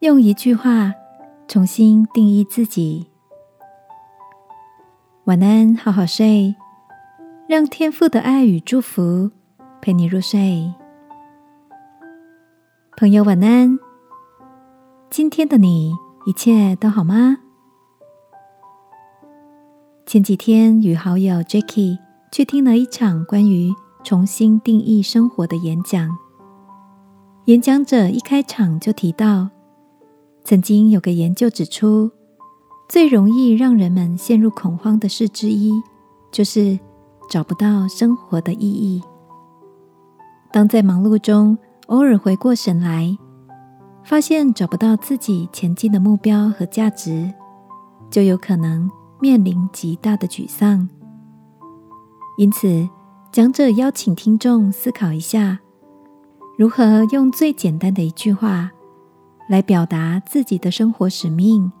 用一句话重新定义自己。晚安，好好睡，让天父的爱与祝福陪你入睡。朋友，晚安。今天的你一切都好吗？前几天与好友 Jacky 去听了一场关于重新定义生活的演讲。演讲者一开场就提到，曾经有个研究指出，最容易让人们陷入恐慌的事之一，就是找不到生活的意义。当在忙碌中偶尔回过神来，发现找不到自己前进的目标和价值，就有可能面临极大的沮丧。因此，讲者邀请听众思考一下。如何用最简单的一句话来表达自己的生活使命？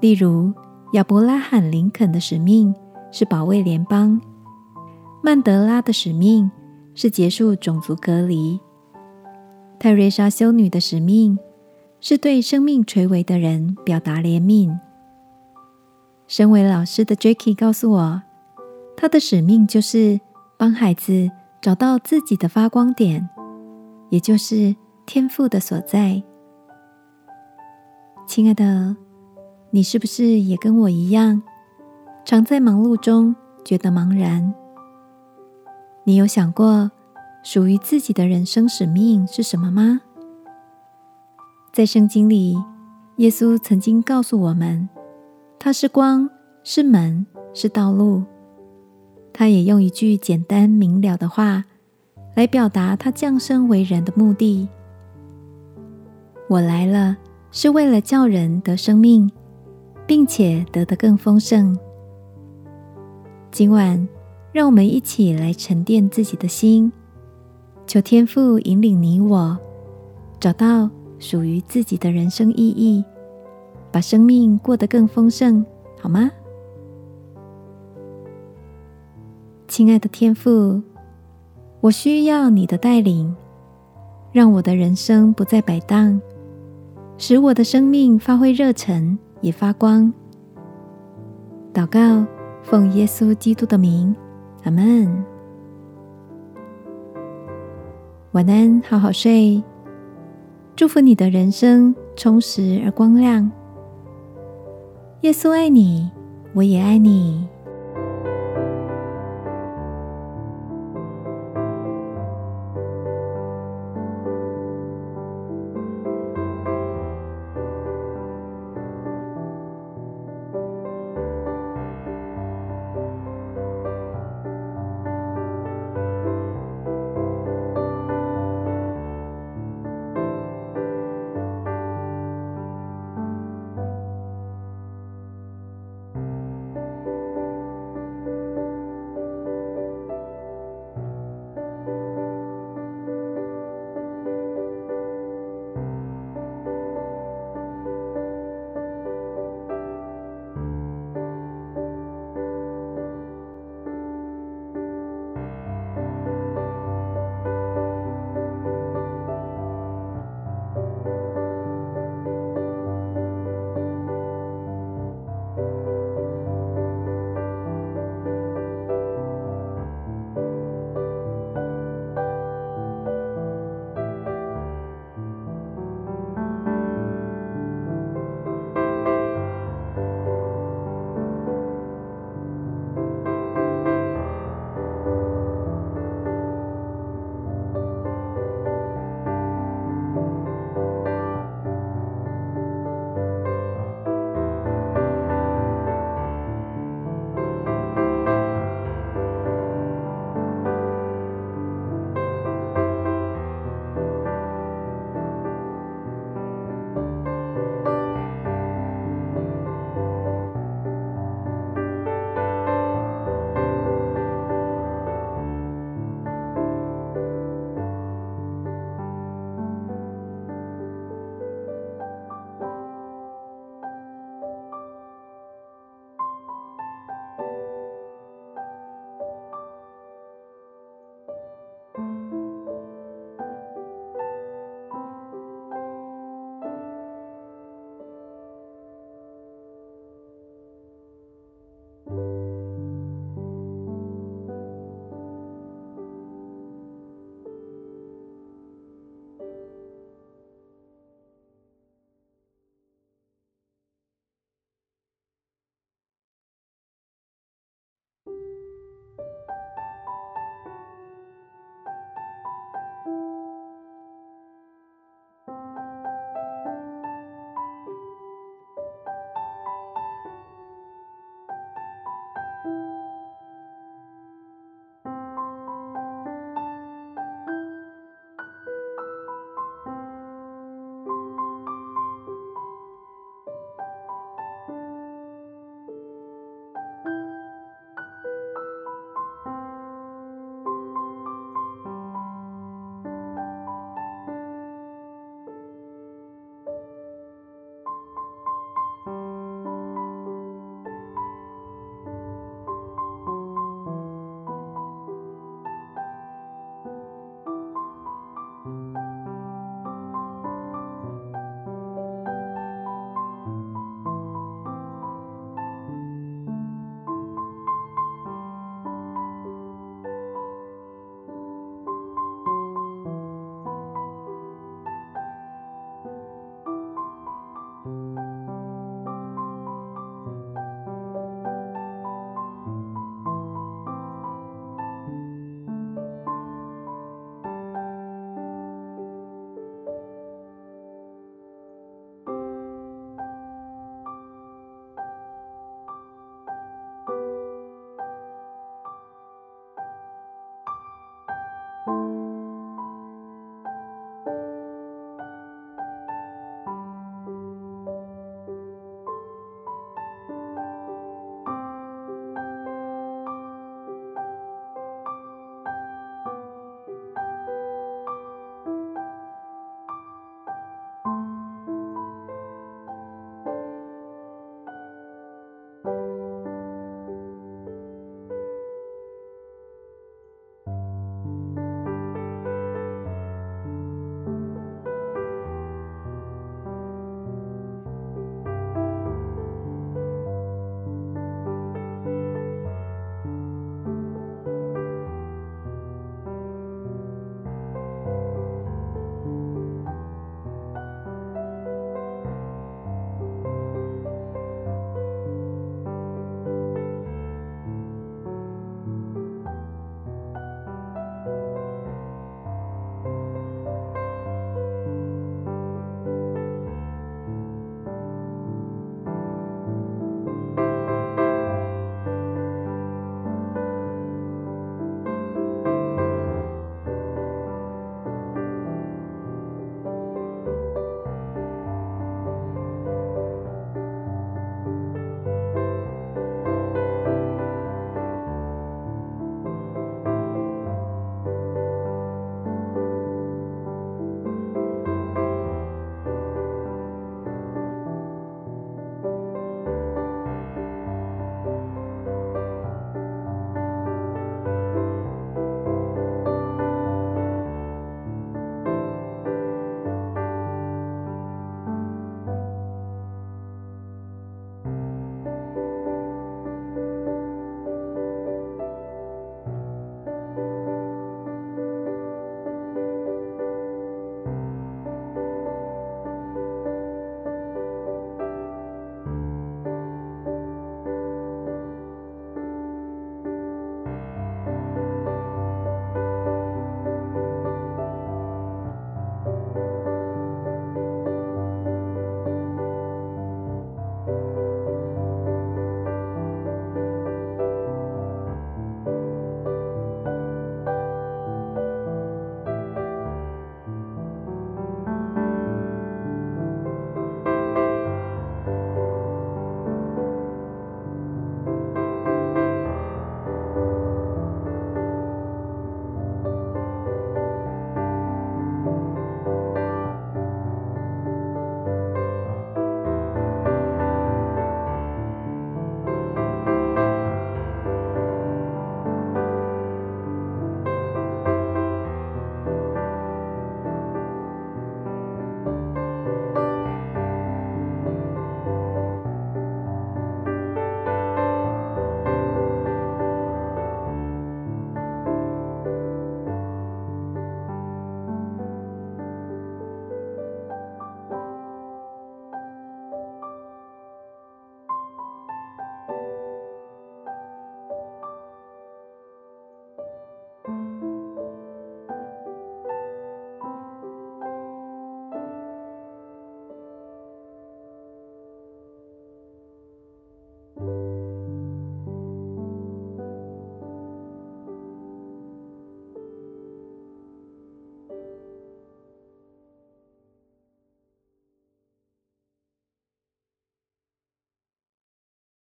例如，亚伯拉罕·林肯的使命是保卫联邦；曼德拉的使命是结束种族隔离；泰瑞莎修女的使命是对生命垂危的人表达怜悯。身为老师的 Jacky 告诉我，他的使命就是帮孩子找到自己的发光点。也就是天赋的所在，亲爱的，你是不是也跟我一样，常在忙碌中觉得茫然？你有想过属于自己的人生使命是什么吗？在圣经里，耶稣曾经告诉我们，他是光，是门，是道路。他也用一句简单明了的话。来表达他降生为人的目的。我来了，是为了叫人得生命，并且得的更丰盛。今晚，让我们一起来沉淀自己的心，求天父引领你我，找到属于自己的人生意义，把生命过得更丰盛，好吗？亲爱的天父。我需要你的带领，让我的人生不再摆荡，使我的生命发挥热忱，也发光。祷告，奉耶稣基督的名，阿门。晚安，好好睡。祝福你的人生充实而光亮。耶稣爱你，我也爱你。